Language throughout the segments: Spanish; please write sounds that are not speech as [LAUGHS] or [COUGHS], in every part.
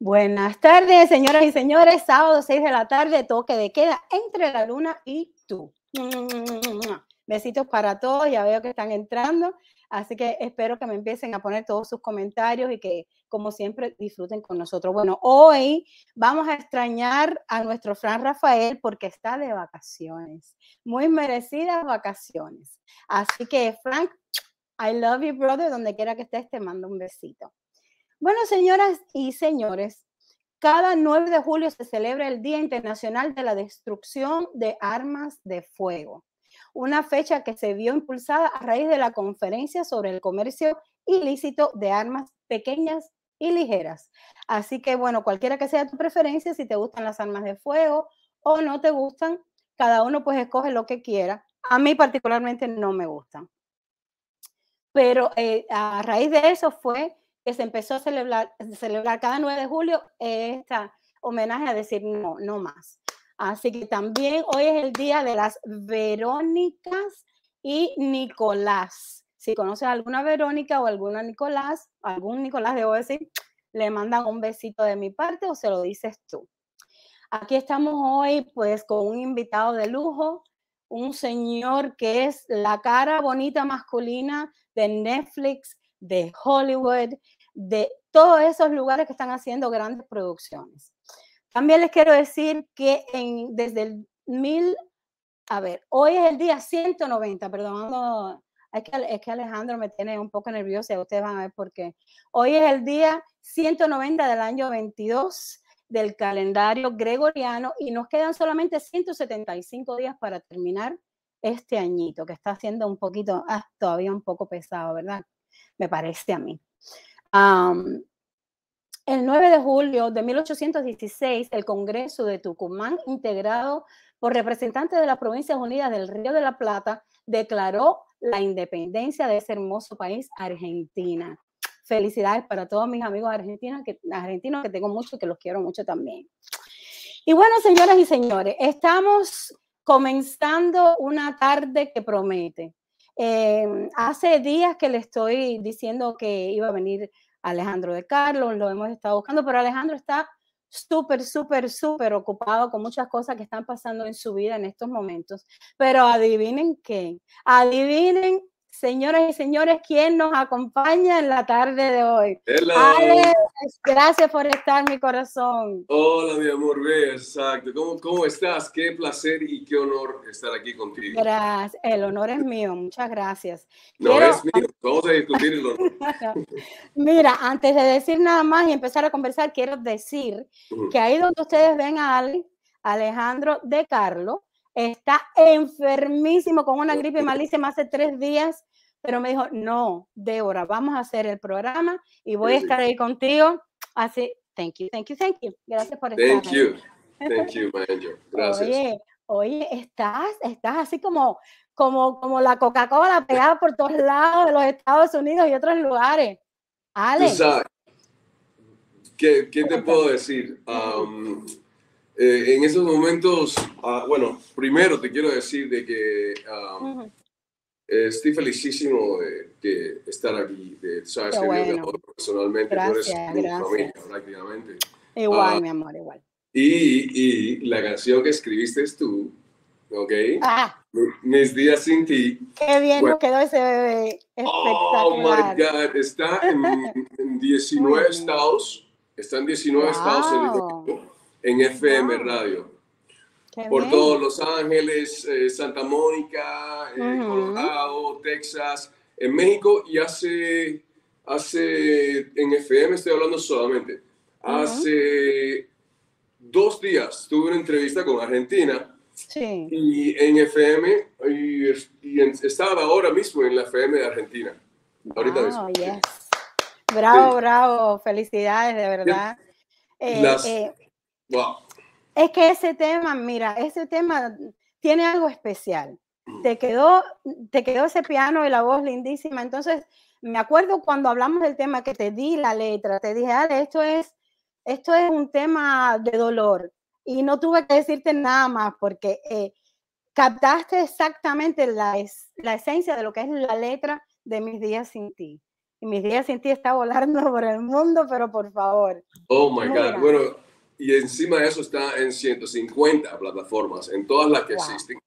Buenas tardes, señoras y señores. Sábado 6 de la tarde, toque de queda entre la luna y tú. Besitos para todos, ya veo que están entrando, así que espero que me empiecen a poner todos sus comentarios y que, como siempre, disfruten con nosotros. Bueno, hoy vamos a extrañar a nuestro Fran Rafael porque está de vacaciones, muy merecidas vacaciones. Así que, Frank, I love you, brother, donde quiera que estés, te mando un besito. Bueno, señoras y señores, cada 9 de julio se celebra el Día Internacional de la Destrucción de Armas de Fuego, una fecha que se vio impulsada a raíz de la conferencia sobre el comercio ilícito de armas pequeñas y ligeras. Así que, bueno, cualquiera que sea tu preferencia, si te gustan las armas de fuego o no te gustan, cada uno pues escoge lo que quiera. A mí particularmente no me gustan. Pero eh, a raíz de eso fue que se empezó a celebrar, cada 9 de julio esta homenaje a decir no, no más. Así que también hoy es el día de las Verónicas y Nicolás. Si conoces alguna Verónica o alguna Nicolás, algún Nicolás, debo decir, le mandan un besito de mi parte o se lo dices tú. Aquí estamos hoy pues con un invitado de lujo, un señor que es la cara bonita masculina de Netflix, de Hollywood, de todos esos lugares que están haciendo grandes producciones. También les quiero decir que en, desde el mil, a ver, hoy es el día 190, perdón, es que, es que Alejandro me tiene un poco nerviosa, ustedes van a ver por qué. Hoy es el día 190 del año 22 del calendario gregoriano y nos quedan solamente 175 días para terminar este añito, que está haciendo un poquito, ah, todavía un poco pesado, ¿verdad? Me parece a mí el 9 de julio de 1816, el Congreso de Tucumán, integrado por representantes de las Provincias Unidas del Río de la Plata, declaró la independencia de ese hermoso país, Argentina. Felicidades para todos mis amigos argentinos que, argentinos que tengo mucho y que los quiero mucho también. Y bueno, señoras y señores, estamos comenzando una tarde que promete. Em, hace días que le estoy diciendo que iba a venir Alejandro de Carlos, lo hemos estado buscando, pero Alejandro está súper, súper, súper ocupado con muchas cosas que están pasando en su vida en estos momentos. Pero adivinen qué, adivinen Señoras y señores, ¿quién nos acompaña en la tarde de hoy? Alex, gracias por estar, mi corazón. Hola, mi amor, exacto. ¿Cómo, ¿Cómo estás? Qué placer y qué honor estar aquí contigo. Gracias, el honor es mío, muchas gracias. No es mío, vamos a discutir el honor. [LAUGHS] Mira, antes de decir nada más y empezar a conversar, quiero decir que ahí donde ustedes ven a Ale, Alejandro de Carlos, está enfermísimo con una gripe malísima hace tres días, pero me dijo, no, Débora, vamos a hacer el programa y voy a estar ahí contigo. Así, thank you, thank you, thank you. Gracias por estar Thank you, thank [LAUGHS] you, my angel. Gracias. Oye, oye, estás, estás así como, como, como la Coca-Cola pegada por todos lados de los Estados Unidos y otros lugares. Ale. ¿Qué, ¿Qué, te puedo decir? Um, eh, en esos momentos, ah, bueno, primero te quiero decir de que um, estoy felicísimo de, estar aquí, de, sabes, bueno. personalmente, gracias, tú eres familia prácticamente. Igual, ah, mi amor, igual. Y, y, la canción que escribiste es tú, ¿ok? Ah. Mis días sin ti. Qué bien nos quedó ese bebé. Oh my God, está en, 19 [LAUGHS] estados, está en 19 estados en en FM Radio. por todos Los Ángeles, eh, Santa Mónica, eh, Colorado, Texas, en México y hace, hace, en FM estoy hablando solamente, hace dos días tuve una entrevista con Argentina y en FM y, estaba ahora mismo en la FM de Argentina. Ahorita mismo. Bravo, bravo, felicidades, de verdad. Eh, es que ese tema, mira, ese tema tiene algo especial. Te quedó, te quedó ese piano y la voz lindísima. Entonces, me acuerdo cuando hablamos del tema que te di la letra, te dije, Ale, esto es, esto es un tema de dolor. Y no tuve que decirte nada más porque eh, captaste exactamente la, la esencia de lo que es la letra de mis días sin ti. y mis días sin ti está volando [LAUGHS] por el mundo, pero por favor. Oh my God. Bueno, y encima de eso está en 150 plataformas, en todas las que existen,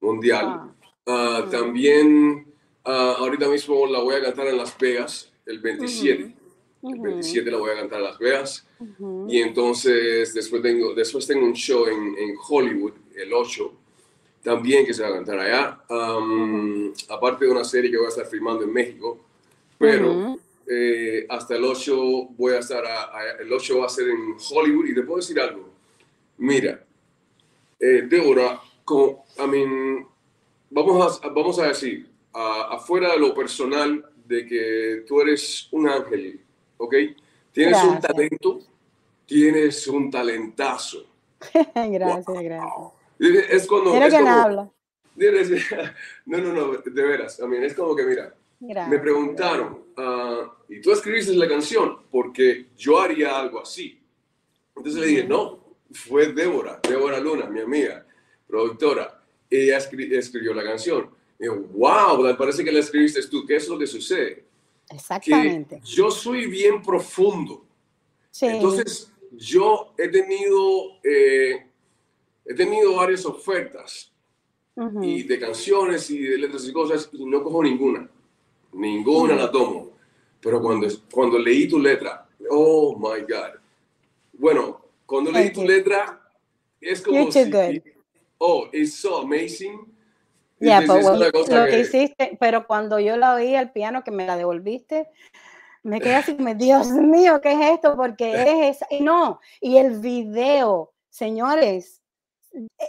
mundial. Ah, mm. También ah, ahorita mismo la voy a cantar en Las Vegas, el 27. El 27 la voy a cantar en Las Vegas. Y entonces después tengo, después tengo un show en, en Hollywood, el 8 también que se va a cantar allá. Aparte de una serie que voy a estar filmando en México, pero eh, hasta el 8 voy a estar, el 8 va a ser en Hollywood y te puedo decir algo. Mira, eh, Débora, como, I mean, vamos, a, vamos a decir, afuera de lo personal, de que tú eres un ángel, ¿ok? Tienes un talento, tienes un talentazo. [LAUGHS] gracias, gracias. Es cuando... Mira quién habla. [LAUGHS] [LAUGHS] No, no, no, de veras. I es como que, mira, me preguntaron, ah, ¿y tú escribiste la canción? Porque yo haría algo así. Entonces le dije, no, fue Débora, Débora Luna, mi amiga, productora. Ella escribió la canción. Y yo, wow, parece que la escribiste tú. ¿Qué es lo que sucede? Exactamente. yo soy bien profundo. Sí. Entonces, yo he tenido eh, he tenido varias ofertas y de canciones y de letras y cosas y no cojo ninguna. Ninguna la tomo. Pero cuando, cuando leí tu letra, oh my God. Bueno, cuando leí tu letra, es como si, oh, it's so amazing. Yeah, lo que, hiciste, pero cuando yo la oí al piano que me la devolviste, me quedé así, [LAUGHS] Dios mío, ¿qué es esto? Porque es esa, y no, y el video, señores,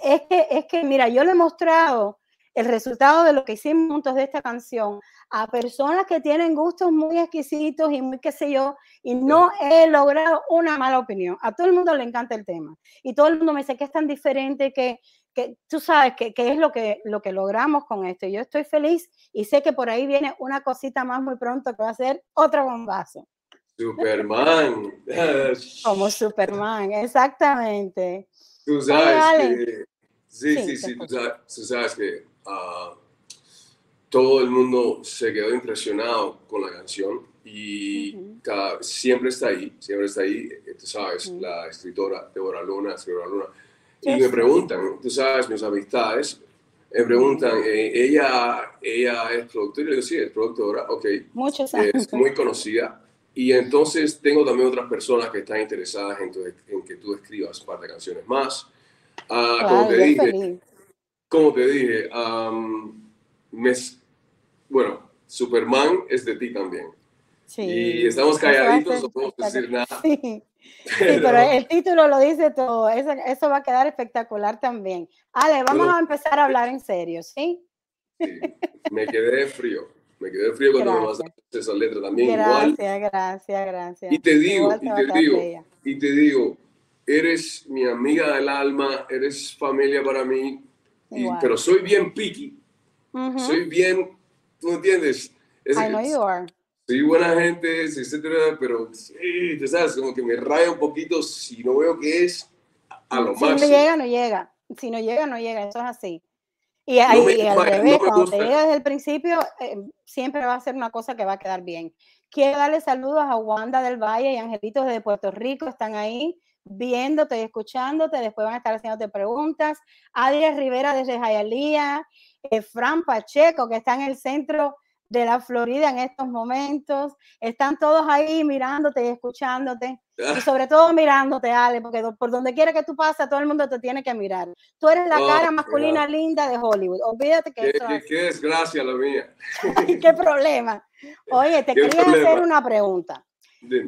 es que, es que, mira, yo le he mostrado el resultado de lo que hicimos juntos de esta canción a personas que tienen gustos muy exquisitos y muy qué sé yo, y no he logrado una mala opinión. A todo el mundo le encanta el tema. Y todo el mundo me dice que es tan diferente que, que tú sabes que, que, es lo que, lo que logramos con esto. Yo estoy feliz y sé que por ahí viene una cosita más muy pronto que va a ser otro bombazo. Superman. [LAUGHS] Como Superman, exactamente. Tú sabes que, sí, sí, sí, tú sabes, que ah, todo el mundo se quedó impresionado con la canción y siempre está ahí, siempre está ahí, eh, tú sabes, la escritora Deborah Luna, Deborah Luna, y me preguntan, tú sabes, mis amistades, me preguntan, eh, ella, ella es productora, yo digo, sí, es productora, ok, Muchos es muy conocida, y entonces tengo también otras personas que están interesadas en, en que tú escribas un par de canciones más. Uh, como, te dije, como, te dije, bueno, Superman es de ti también. Sí, y estamos calladitos, no podemos decir nada. Sí. pero, el título lo dice todo. Eso, eso, va a quedar espectacular también. Ale, vamos a empezar a hablar en serio, ¿sí? sí me quedé frío me quedé frío cuando me mandaste esa letra también. Gracias, igual. gracias, gracias. Y te digo, y te digo, y te digo, eres mi amiga del alma, eres familia para mí, pero soy bien picky, soy bien, ¿tú entiendes? Es, I know you are. Soy buena gente, etcétera, pero sí, sabes, como que me raya un poquito si no veo que es a lo máximo. Si no llega, no llega. Si no llega, no llega. Eso es así. Y, ahí, al revés, cuando te llega desde el principio, eh, siempre va a ser una cosa que va a quedar bien. Quiero darle saludos a Wanda del Valle y Angelitos de Puerto Rico, están ahí viéndote y escuchándote, después van a estar haciéndote preguntas. Adrián Rivera desde Jayalía, eh, Fran Pacheco, que está en el centro de la Florida en estos momentos. Están todos ahí mirándote y escuchándote. Y ah. sobre todo mirándote, Ale, porque por donde quiera que tú pases, todo el mundo te tiene que mirar. Tú eres la oh, cara masculina linda de Hollywood. Olvídate que eso es. Qué desgracia la mía. [LAUGHS] qué problema. Oye, te [LAUGHS] quería hacer una pregunta.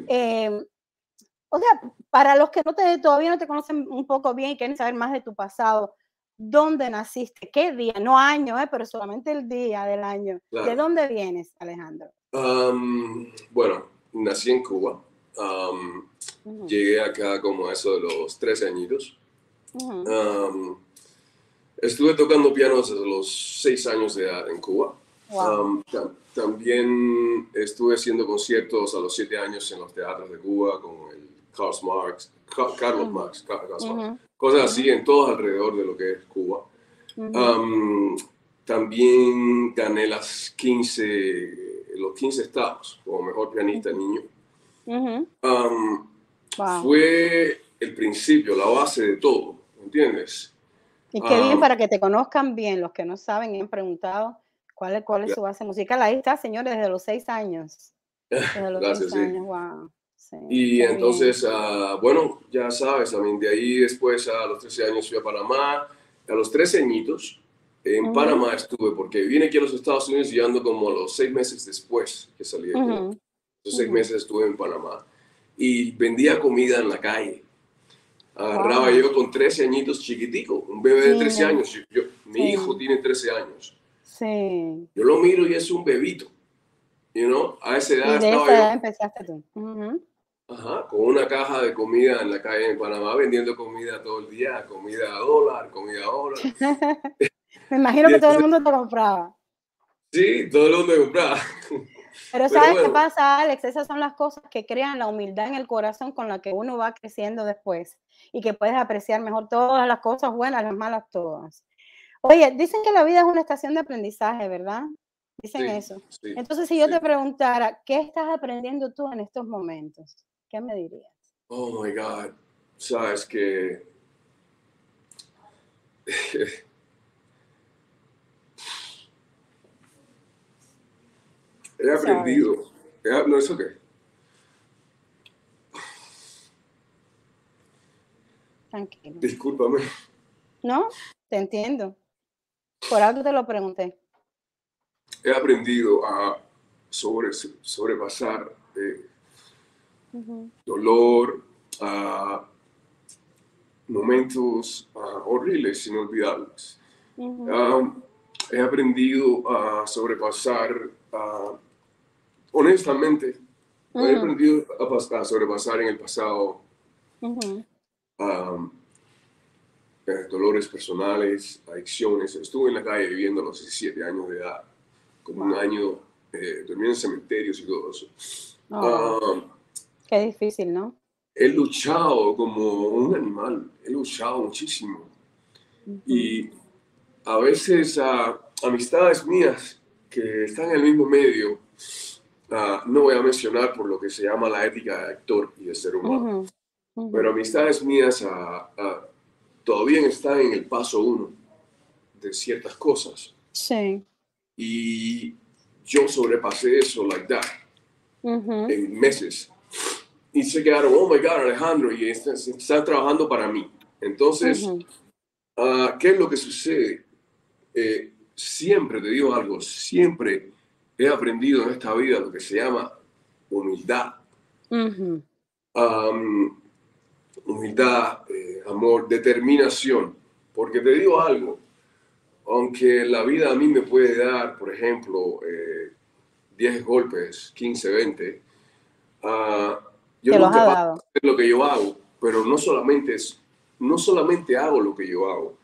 Eh, o sea, para los que no te, todavía no te conocen un poco bien y quieren saber más de tu pasado, dónde naciste, qué día, no año, eh, pero solamente el día del año. ¿De dónde vienes, Alejandro? bueno, nací en Cuba. Llegué acá como eso de los 13 añitos. estuve tocando piano desde los 6 años de edad en Cuba. también estuve haciendo conciertos a los 7 años en los teatros de Cuba con el Carlos Marx, Carlos Marx, cosas así en todos alrededor de lo que es Cuba. también gané las 15, los 15 estados como mejor pianista niño. Fue el principio, la base de todo, ¿entiendes? Y qué bien para que te conozcan bien, los que no saben y han preguntado cuál es, cuál es su base musical. Ahí está, señores, desde los seis años. [LAUGHS] Desde los Gracias, años, wow. Y entonces, uh, bueno, ya sabes, también de ahí después a los 13 años fui a Panamá, a los 13 añitos en Panamá estuve, porque vine aquí a los Estados Unidos y ando como a los seis meses después que salí de aquí. Los seis meses estuve en Panamá y vendía comida en la calle. Agarraba yo con 13 añitos chiquitico, un bebé de 13 años. Yo, mi hijo tiene 13 años. Sí. Yo lo miro y es un bebito. You know? A esa edad y de esa edad empezaste tú. Ajá, con una caja de comida en la calle en Panamá, vendiendo comida todo el día, comida a dólar, comida a dólar. [LAUGHS] Me imagino que todo el mundo te compraba. Sí, todo el mundo te compraba. Pero ¿sabes qué pasa, Alex? Esas son las cosas que crean la humildad en el corazón con la que uno va creciendo después y que puedes apreciar mejor todas las cosas buenas, las malas, todas. Oye, dicen que la vida es una estación de aprendizaje, ¿verdad? Dicen eso. Entonces, si yo te preguntara, ¿qué estás aprendiendo tú en estos momentos? ¿Qué me dirías? Oh my God. Sabes que. [LAUGHS] He aprendido. no, es ok. Tranquilo. Discúlpame. No, te entiendo. Por algo te lo pregunté. He aprendido a sobre, sobrepasar eh, dolor, a momentos horribles, inolvidables. he aprendido a sobrepasar, honestamente, he aprendido a, sobrepasar en el pasado eh, dolores personales, adicciones. Estuve en la calle viviendo a los 17 años de edad, como un año eh, en cementerios y todo eso. Qué difícil, ¿no? He luchado como un animal, he luchado muchísimo. Y a veces a amistades mías que están en el mismo medio, ah, no voy a mencionar por lo que se llama la ética de actor y de ser humano, pero amistades mías todavía están en el paso uno de ciertas cosas. Sí. Y yo sobrepasé eso like that en meses y se quedaron, oh my God, Alejandro, y están, trabajando para mí. Entonces, ah, ¿qué es lo que sucede? Eh, siempre te digo algo, siempre he aprendido en esta vida lo que se llama humildad. humildad, eh, amor, determinación. Porque te digo algo, aunque la vida a mí me puede dar, por ejemplo, 10 eh, golpes, 15, 20, uh, yo lo ha lo que yo hago, pero no solamente, es, no solamente hago lo que yo hago,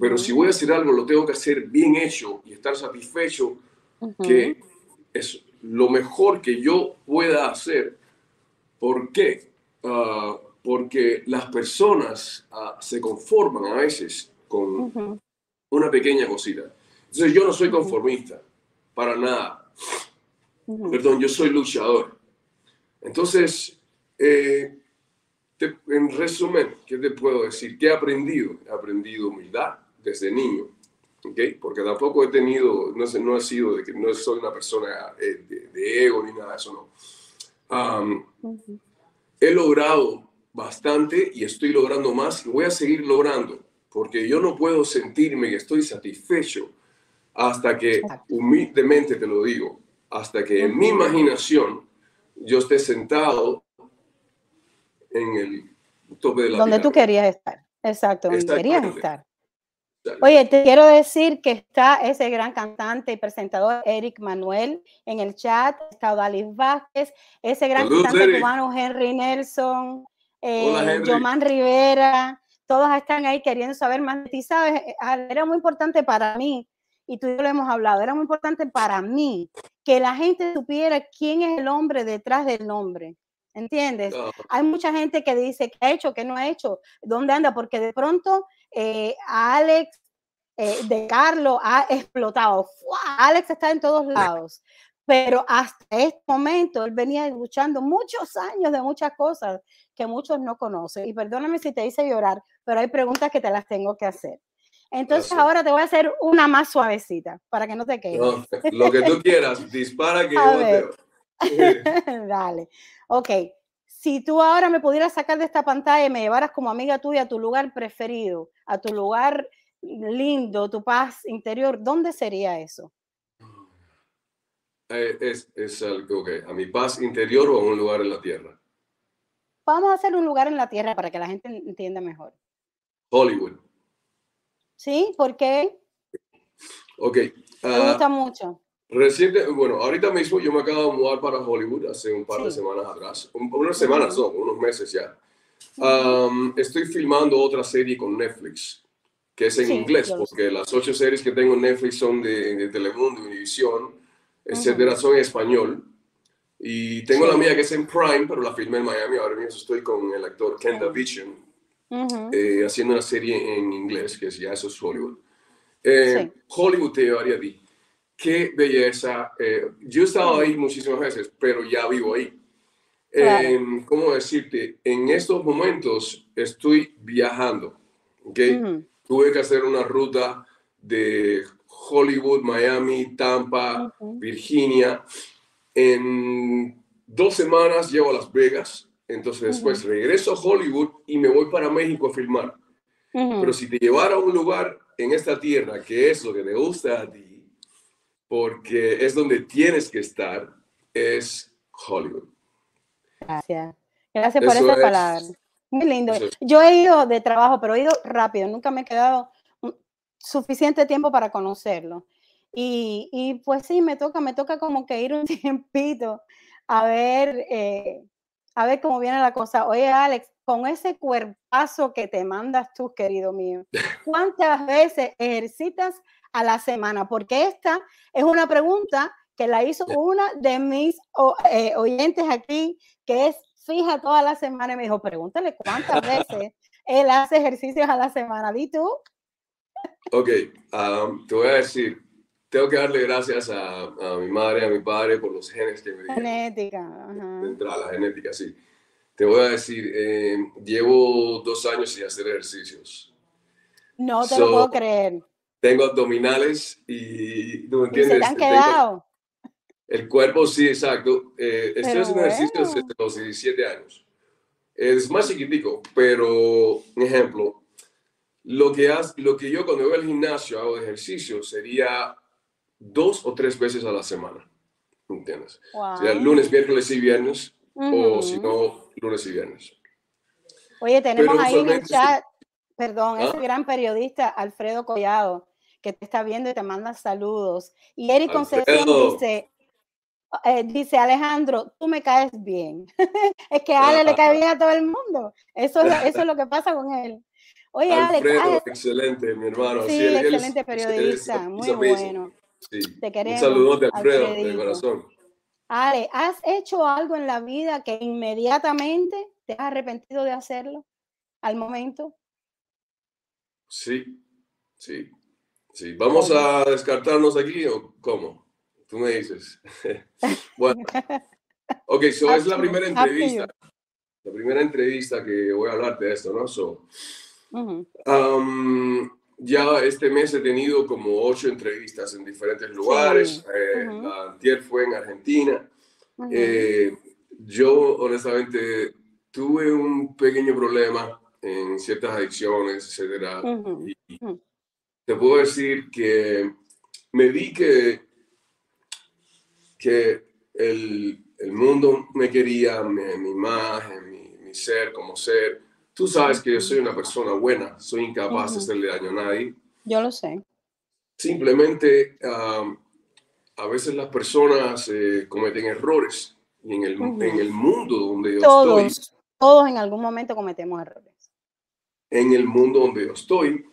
pero si voy a hacer algo, lo tengo que hacer bien hecho y estar satisfecho que es lo mejor que yo pueda hacer. ¿Por qué? Ah, porque las personas ah, se conforman a veces con una pequeña cosita. Entonces yo no soy conformista, para nada. Perdón, yo soy luchador. Entonces, eh, en resumen, ¿qué te puedo decir? ¿Qué he aprendido? He aprendido humildad desde niño, ¿okay? Porque tampoco he tenido, no, sé, no he sido de que no soy una persona eh, de, ego ni nada de eso, no. He logrado bastante y estoy logrando más y voy a seguir logrando, porque yo no puedo sentirme que estoy satisfecho hasta que, humildemente te lo digo, hasta que en mi imaginación yo esté sentado en el tope de la Donde tú querías estar. Exacto, donde querías estar. Oye, te quiero decir que está ese gran cantante y presentador Eric Manuel en el chat, está Odalis Vázquez, ese gran cantante cubano Henry Nelson, eh, Rivera, todos están ahí queriendo saber más de ti, ¿sabes? Eh, era muy importante para mí, y tú y yo lo hemos hablado, era muy importante para mí que la gente supiera quién es el hombre detrás del nombre. ¿Entiendes? Hay mucha gente que dice qué ha hecho, qué no ha hecho, dónde anda, porque de pronto eh, Alex eh, de Carlos ha explotado. Alex está en todos lados. pero hasta este momento él venía luchando muchos años de muchas cosas que muchos no conocen. Y perdóname si te hice llorar, pero hay preguntas que te las tengo que hacer. Entonces ahora te voy a hacer una más suavecita para que no te quedes. lo que tú [LAUGHS] quieras, dispara que yo [LAUGHS] Dale. Ok. Si tú ahora me pudieras sacar de esta pantalla y me llevaras como amiga tuya a tu lugar preferido, a tu lugar lindo, tu paz interior, ¿dónde sería eso? Eh, es, es algo que a mi paz interior o a un lugar en la tierra. Vamos a hacer un lugar en la tierra para que la gente entienda mejor. Hollywood. ¿Sí? ¿Por qué? Ok. Me ah, gusta mucho. Reciente, bueno, ahorita mismo yo me acabo de mudar para Hollywood hace un par de semanas atrás. unas semanas, no, unos meses ya. estoy filmando otra serie con Netflix, que es en inglés, porque las ocho series que tengo en Netflix son de, de Telemundo, Univision, etcétera, son en español. Y tengo la mía que es en Prime, pero la filmé en Miami. Ahora mismo estoy con el actor Ken Davidian, eh, haciendo una serie en inglés, que es ya eso es Hollywood. Eh, Hollywood te llevaría a ti qué belleza. Eh, yo he estado ahí muchísimas veces, pero ya vivo ahí. Em, ¿Cómo decirte? En estos momentos estoy viajando. ¿okay? Tuve que hacer una ruta de Hollywood, Miami, Tampa, Virginia. En dos semanas llego a Las Vegas. Entonces después regreso a Hollywood y me voy para México a filmar. Pero si te llevara a un lugar en esta tierra que es lo que te gusta a ti, porque es donde tienes que estar, es Hollywood. Gracias. Gracias por esa palabra. Muy lindo. Yo he ido de trabajo, pero he ido rápido. Nunca me he quedado suficiente tiempo para conocerlo. Y, y pues sí, me toca, me toca como que ir un [LAUGHS] tiempito a ver, eh, a ver cómo viene la cosa. Oye, Alex, con ese cuerpazo que te mandas tú, querido mío, ¿cuántas veces ejercitas a la semana? Porque esta es una pregunta que la hizo una de mis eh, oyentes aquí, que es fija toda la semana y me dijo, pregúntale cuántas veces él hace ejercicios a la semana. ¿Di tú? Ok, um, te voy a decir, tengo que darle gracias a, a, mi madre, a mi padre por los genes que me dieron. Genética. Ajá. la genética, sí. Te voy a decir, eh, llevo dos años sin hacer ejercicios. No te lo puedo creer tengo abdominales y no entiendes. ¿Y se han quedado? El cuerpo, sí, exacto. Eh, estoy haciendo ejercicios desde los 17 años. Es más chiquitico, pero, un ejemplo, lo que, lo que yo cuando voy al gimnasio hago de ejercicio sería dos o tres veces a la semana. ¿Entiendes? Wow. Sería lunes, miércoles y viernes, o si no, lunes y viernes. Oye, tenemos ahí en el chat, perdón, ese ¿Ah? gran periodista Alfredo Collado, que te está viendo y te manda saludos. Y Eric Concepción dice, eh, dice Alejandro, tú me caes bien. [LAUGHS] es que a Ale le cae bien a todo el mundo. Eso, eso es lo que pasa con él. Oye, Alfredo, excelente, mi hermano. Sí, excelente periodista, muy bueno. Te queremos. Un saludo de Alfredo, de corazón. Ale, ¿has hecho algo en la vida que inmediatamente te has arrepentido de hacerlo al momento? Sí, sí. Sí, ¿vamos a descartarnos aquí o cómo? Tú me dices. [LAUGHS] bueno, ok, so es la primera entrevista. La primera entrevista que voy a hablarte de esto, ¿no? So, um, ya este mes he tenido como ocho entrevistas en diferentes lugares. Eh, la antier fue en Argentina. Eh, yo, honestamente, tuve un pequeño problema en ciertas adicciones, etcétera. y, te puedo decir que me vi que, que el, el mundo me quería, mi, imagen, mi, ser como ser. Tú sabes que yo soy una persona buena, soy incapaz de hacerle daño a nadie. Yo lo sé. Simplemente a veces las personas eh, cometen errores y en el, en el mundo donde yo estoy. Todos en algún momento cometemos errores. En el mundo donde yo estoy,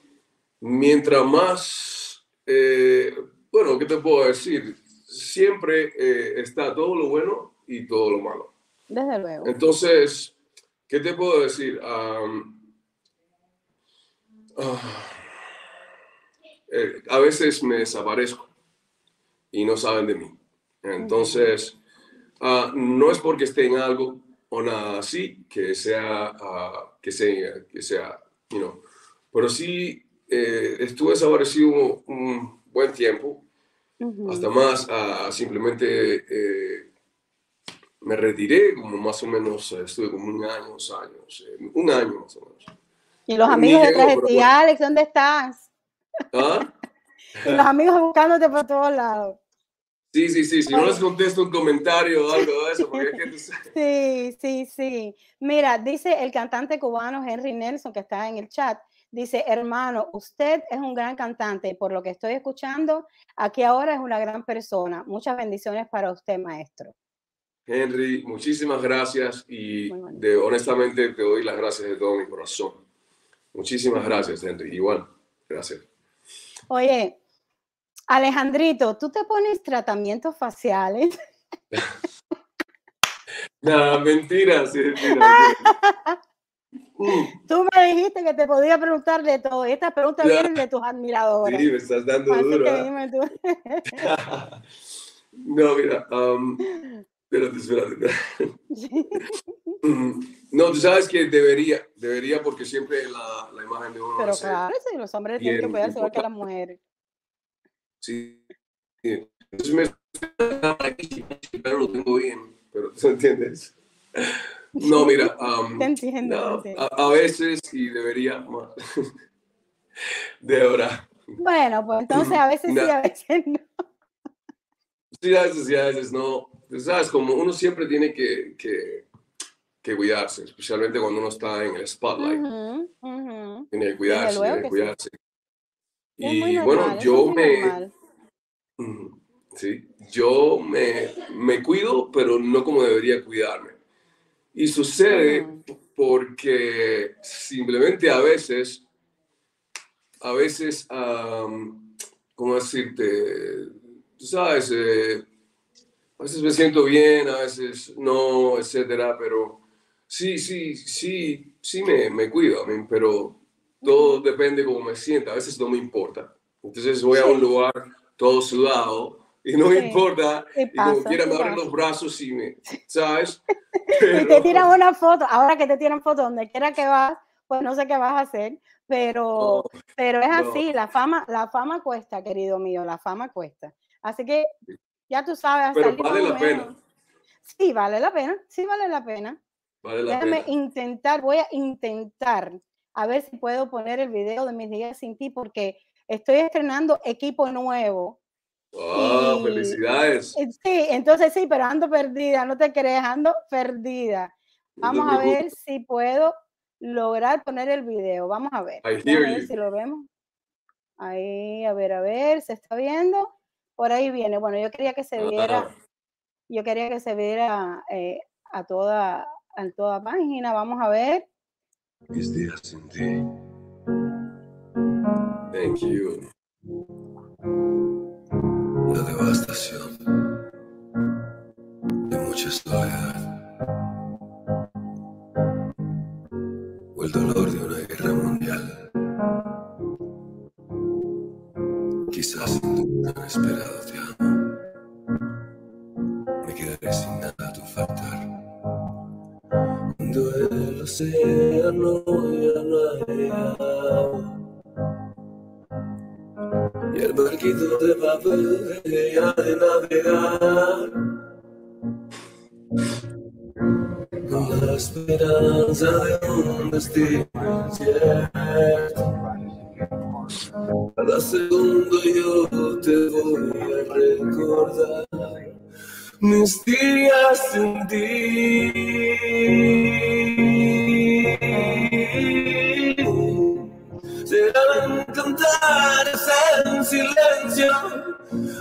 mientras más, eh, bueno, ¿qué te puedo decir? Siempre eh, está todo lo bueno y todo lo malo. Desde luego. Entonces, ¿qué te puedo decir? Ah, eh, a veces me desaparezco y no saben de mí. Entonces, ah, no es porque esté en algo o nada así que sea, uh, que sea, que sea, you know, pero sí eh, estuve desaparecido un, buen tiempo, hasta más simplemente eh, me retiré, como más o menos, estuve como un año, dos años, un año más o menos. ¿Y los amigos de Traje Alex, dónde estás? ¿Ah? [LAUGHS] los amigos buscándote por todos lados. Sí, sí, sí, si no les contesto un comentario o algo de eso, porque es [LAUGHS] Sí, sí, sí. Mira, dice el cantante cubano Henry Nelson, que está en el chat, dice, hermano, usted es un gran cantante y por lo que estoy escuchando, aquí ahora es una gran persona. Muchas bendiciones para usted, maestro. Henry, muchísimas gracias y de, honestamente te doy las gracias de todo mi corazón. Muchísimas gracias, Henry. Igual, gracias. Oye, Alejandrito, ¿tú te pones tratamientos faciales? [LAUGHS] no, mentira, sí, [LAUGHS] Tú me dijiste que te podía preguntar de todo. Estas preguntas vienen de tus admiradores. Sí, me estás dando duro. ¿eh? [LAUGHS] no, mira, um, espérate, espérate. no, tú sabes que debería, debería porque siempre la, la imagen de uno. Pero claro, sí, los hombres tienen que poder saber que las mujeres. Sí. Entonces me pero lo tengo bien, pero ¿tú entiendes? No, mira, [LAUGHS] um, entiendo, a, veces y debería más. [LAUGHS] De ahora. Bueno, pues entonces a veces sí, a veces no. Sí, a veces sí, a veces no. Sabes, como uno siempre tiene que, que, que cuidarse, especialmente cuando uno está en el spotlight. Tiene que cuidarse, tiene que cuidarse. Y bueno, yo me... Sí, yo me, me, cuido, pero no como debería cuidarme. Y sucede porque simplemente a veces, a veces, ¿cómo decirte? Tú sabes, eh, a veces me siento bien, a veces no, etcétera, pero sí, sí, sí, sí me, me cuido, pero todo depende cómo me sienta, a veces no me importa. Entonces voy a un lugar todo sudado y no me importa, y como quiera me abren los brazos y me, ¿sabes? [LAUGHS] y te tiran una foto, ahora que te tiran foto donde quiera que vas, pues no sé qué vas a hacer, pero, pero es así, la fama, la fama cuesta, querido mío, la fama cuesta. Así que ya tú sabes. Pero vale la pena. Sí, vale la pena, sí vale la pena. Vale la Déjame intentar, voy a intentar a ver si puedo poner el video de mis días sin ti porque estoy estrenando equipo nuevo. ¡Wow! ¡Felicidades! Sí, entonces sí, pero ando perdida, no te creas, ando perdida. Vamos a ver si puedo lograr poner el video. Vamos a ver. a ver si lo vemos. Ahí, a ver, a ver, ¿se está viendo? Por ahí viene. Bueno, yo quería que se viera, yo quería que se viera eh, a toda, a toda página. Vamos a ver. Mis días sin ti. Thank you. La devastación de mucha soledad. O el dolor de una guerra mundial. Quizás tan esperado te amo. Me quedaré sin nada a tu faltar. Cuando el océano ya no hay y el barquito de papel ya de navegar. Con la esperanza de un destino. Cada segundo yo te voy a recordar mis días sin ti. Serán cantares en silencio,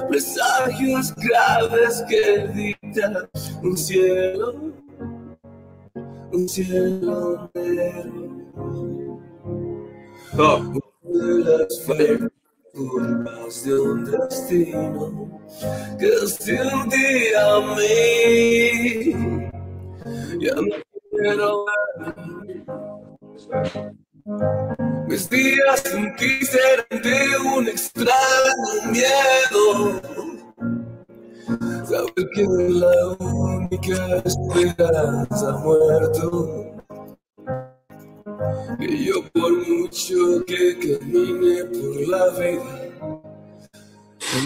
presagios graves que dictan un cielo, un cielo negro. Oh. Curvas de un destino que sin ti a mí ya no quiero ver. Mis días sin ti serán de un extraño miedo. Saber que la única esperanza muerto. Que yo por mucho que camine por la vida,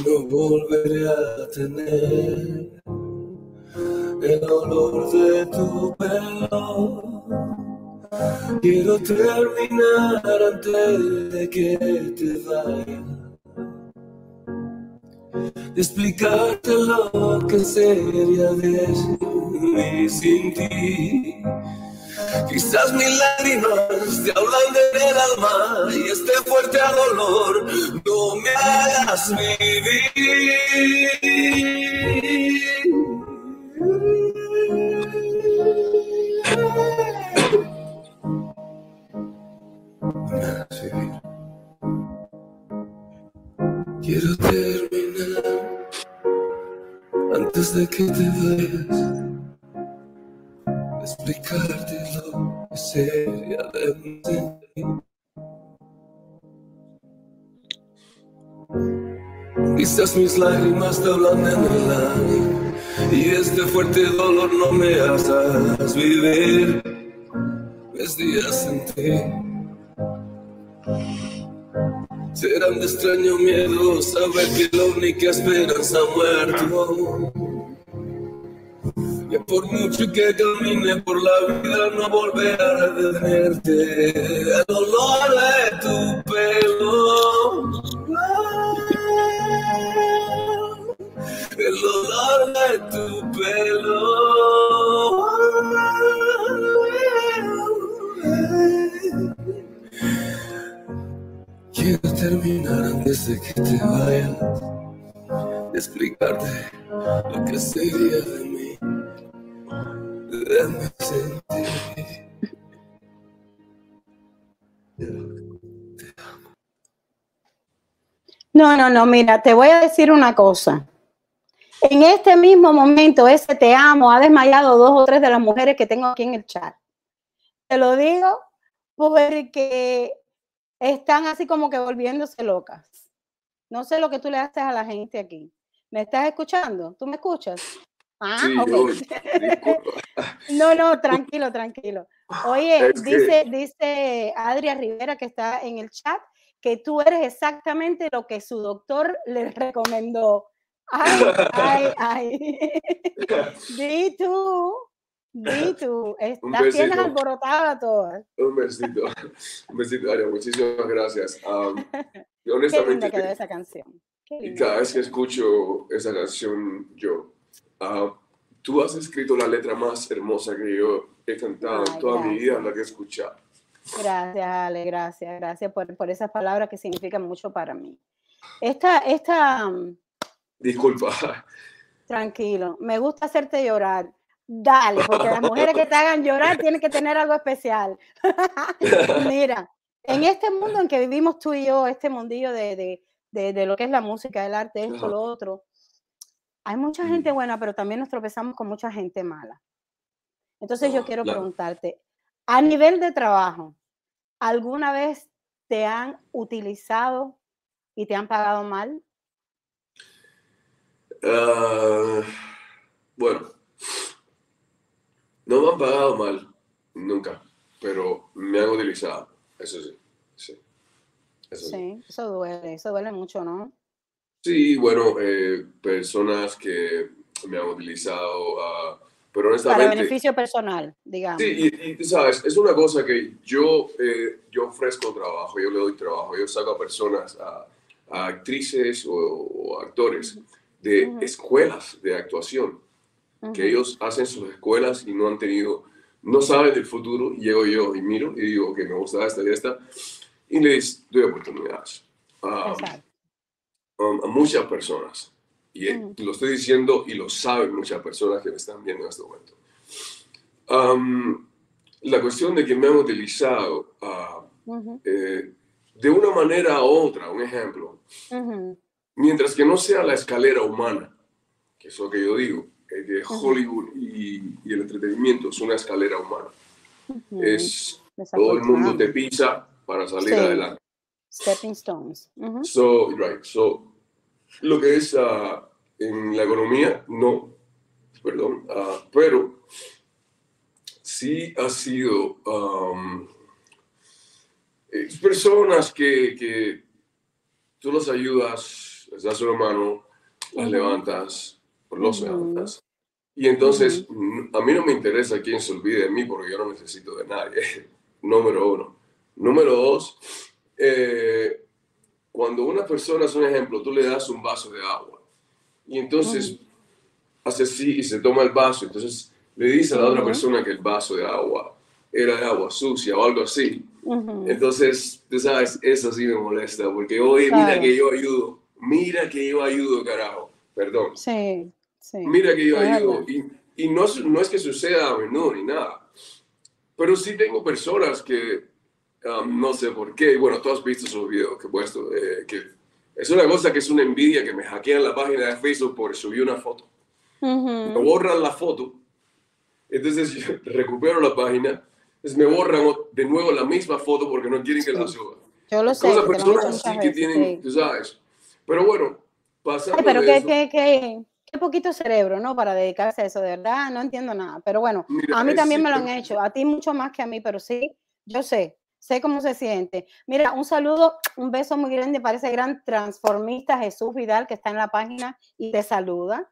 no volveré a tener el olor de tu pelo. Quiero terminar antes de que te vayas. Explicarte lo que sería de mí sin ti. Quizás mis lágrimas te hablan del alma y este fuerte dolor no me hagas vivir. Mis lágrimas te hablan el alma y este fuerte dolor no me hagas vivir mis días en ti. Serán de extraño miedo saber que la única esperanza ha muerto. Y por mucho que camine por la vida no volverá a detenerte. El olor de tu pelo. El olor de tu pelo. Quiero terminar antes de que te vayas, de explicarte lo que sería de mí, sentir. No, no, no, mira, te voy a decir una cosa. En este mismo momento, ese te amo ha desmayado dos o tres de las mujeres que tengo aquí en el chat. Te lo digo porque están así como que volviéndose locas. No sé lo que tú le haces a la gente aquí. ¿Me estás escuchando? ¿Tú me escuchas? Ah, sí, [LAUGHS] no, no, tranquilo, tranquilo. Oye, dice, dice Adria Rivera que está en el chat que tú eres exactamente lo que su doctor le recomendó. Ay, ay, [LAUGHS] ay. [LAUGHS] Di tú. Di tú, estás bien alborotada todas. Un besito, un besito, Aria, muchísimas gracias. Um, honestamente, [LAUGHS] Qué linda esa canción. Y cada vez que escucho esa canción, yo, uh, tú has escrito la letra más hermosa que yo he cantado en toda mi vida, la que he escuchado. Gracias, Ale, gracias, gracias por, por esas palabras que significan mucho para mí. Esta, esta... Disculpa. Tranquilo, me gusta hacerte llorar Dale, porque las mujeres que te hagan llorar tienen que tener algo especial. [LAUGHS] Mira, en este mundo en que vivimos tú y yo, este mundillo de, de, de, lo que es la música, el arte, esto, lo otro, hay mucha gente mm. buena, pero también nos tropezamos con mucha gente mala. Entonces yo quiero preguntarte, a nivel de trabajo, ¿alguna vez te han utilizado y te han pagado mal? Ah, bueno, no me han pagado mal, nunca, pero me han utilizado, eso sí. Sí, eso, sí, eso duele, eso duele mucho, ¿no? Sí, bueno, eh, personas que me han utilizado, uh, pero honestamente... Para beneficio personal, digamos. Sí, y, y sabes, es una cosa que yo, eh, yo ofrezco trabajo, yo le doy trabajo, yo saco a personas, a, a actrices o, actores de escuelas de actuación que ellos hacen sus escuelas y no han tenido, no saben del futuro, llego yo y miro y digo que me gusta esta y esta, y les doy oportunidades a muchas personas. Y lo estoy diciendo y lo saben muchas personas que me están viendo en este momento. la cuestión de que me han utilizado ah, eh, de una manera u otra, un ejemplo, mientras que no sea la escalera humana, que es lo que yo digo, de Hollywood y, el entretenimiento es una escalera humana. Es todo el mundo te pisa para salir adelante. Stepping stones. So, right. So, lo que es uh, en la economía, no, perdón, ah, pero sí ha sido um, personas que, que, tú los ayudas, les das una mano, las levantas, los levantas. Y entonces, a mí no me interesa quién se olvide de mí porque yo no necesito de nadie, [LAUGHS] número uno. Número dos, eh, cuando una persona es un ejemplo, tú le das un vaso de agua. Y entonces hace así y se toma el vaso, entonces le dice a la otra persona que el vaso de agua era de agua sucia o algo así. Entonces, tú sabes, eso sí me molesta porque, oye, mira que yo ayudo, mira que yo ayudo, carajo, perdón. Sí, sí. Mira que yo ayudo. Y, y no, no es que suceda a menudo ni nada, pero sí tengo personas que um, no sé por qué, bueno, tú has visto esos videos que he puesto, eh, que es una cosa que es una envidia que me hackean la página de Facebook por subir una foto. Me borran la foto, entonces [LAUGHS] yo recupero la página, entonces me borran de nuevo la misma foto porque no quieren que la suba. Yo lo sé. Cosas, personas así que tienen, tú sabes. Pero bueno, pasando pero que, que, que, qué poquito cerebro, ¿no? Para dedicarse a eso, de verdad, no entiendo nada. Pero bueno, a mí también me lo han hecho, a ti mucho más que a mí, pero sí, yo sé, sé cómo se siente. Mira, un saludo, un beso muy grande para ese gran transformista Jesús Vidal que está en la página y te saluda.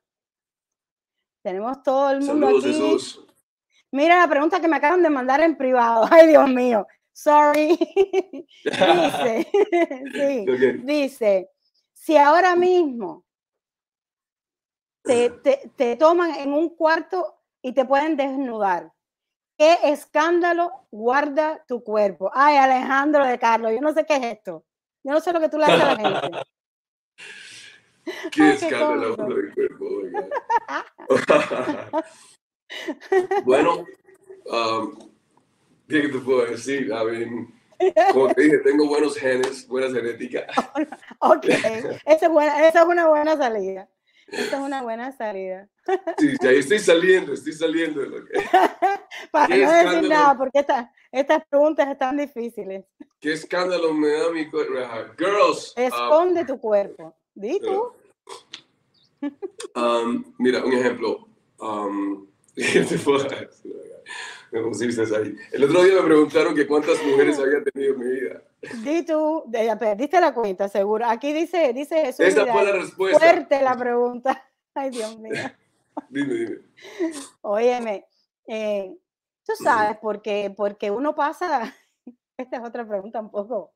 Tenemos todo el mundo Saludos, aquí. Jesús. Mira la pregunta que me acaban de mandar en privado. [LAUGHS] Ay, Dios mío. Sorry. [LAUGHS] dice, [LAUGHS] sí, Okay. dice, si ahora mismo te, te, te toman en un cuarto y te pueden desnudar, ¿qué escándalo guarda tu cuerpo? Ay, Alejandro de Carlos, yo no sé qué es esto. Yo no sé lo que tú le haces a la gente. [LAUGHS] Qué Ay, escándalo cómico. del cuerpo. [LAUGHS] bueno, um, ¿qué te puedo decir? I mean, como te dije, tengo buenos genes, buena genética. [LAUGHS] Ok, esa es, buena, esa es una buena salida. Esa es una buena salida. Sí, sí, ahí estoy saliendo, estoy saliendo. que- [LAUGHS] Para ¿Qué no decir escándalo? nada, porque esta- estas preguntas están difíciles. ¿Qué escándalo me da mi cuerpo? Girls, uh, Esconde tu cuerpo. Di tú. um, mira, un ejemplo. Um, [LAUGHS] El otro día me preguntaron que cuántas mujeres había tenido en mi vida. Di tú. perdiste la cuenta, seguro. Aquí dice, dice Jesús. Esa fue la respuesta. Fuerte la pregunta. [LAUGHS] Ay, Dios mío. [LAUGHS] Dime, dime. Óyeme, eh, tú sabes, porque, porque uno pasa, [LAUGHS] esta es otra pregunta un poco,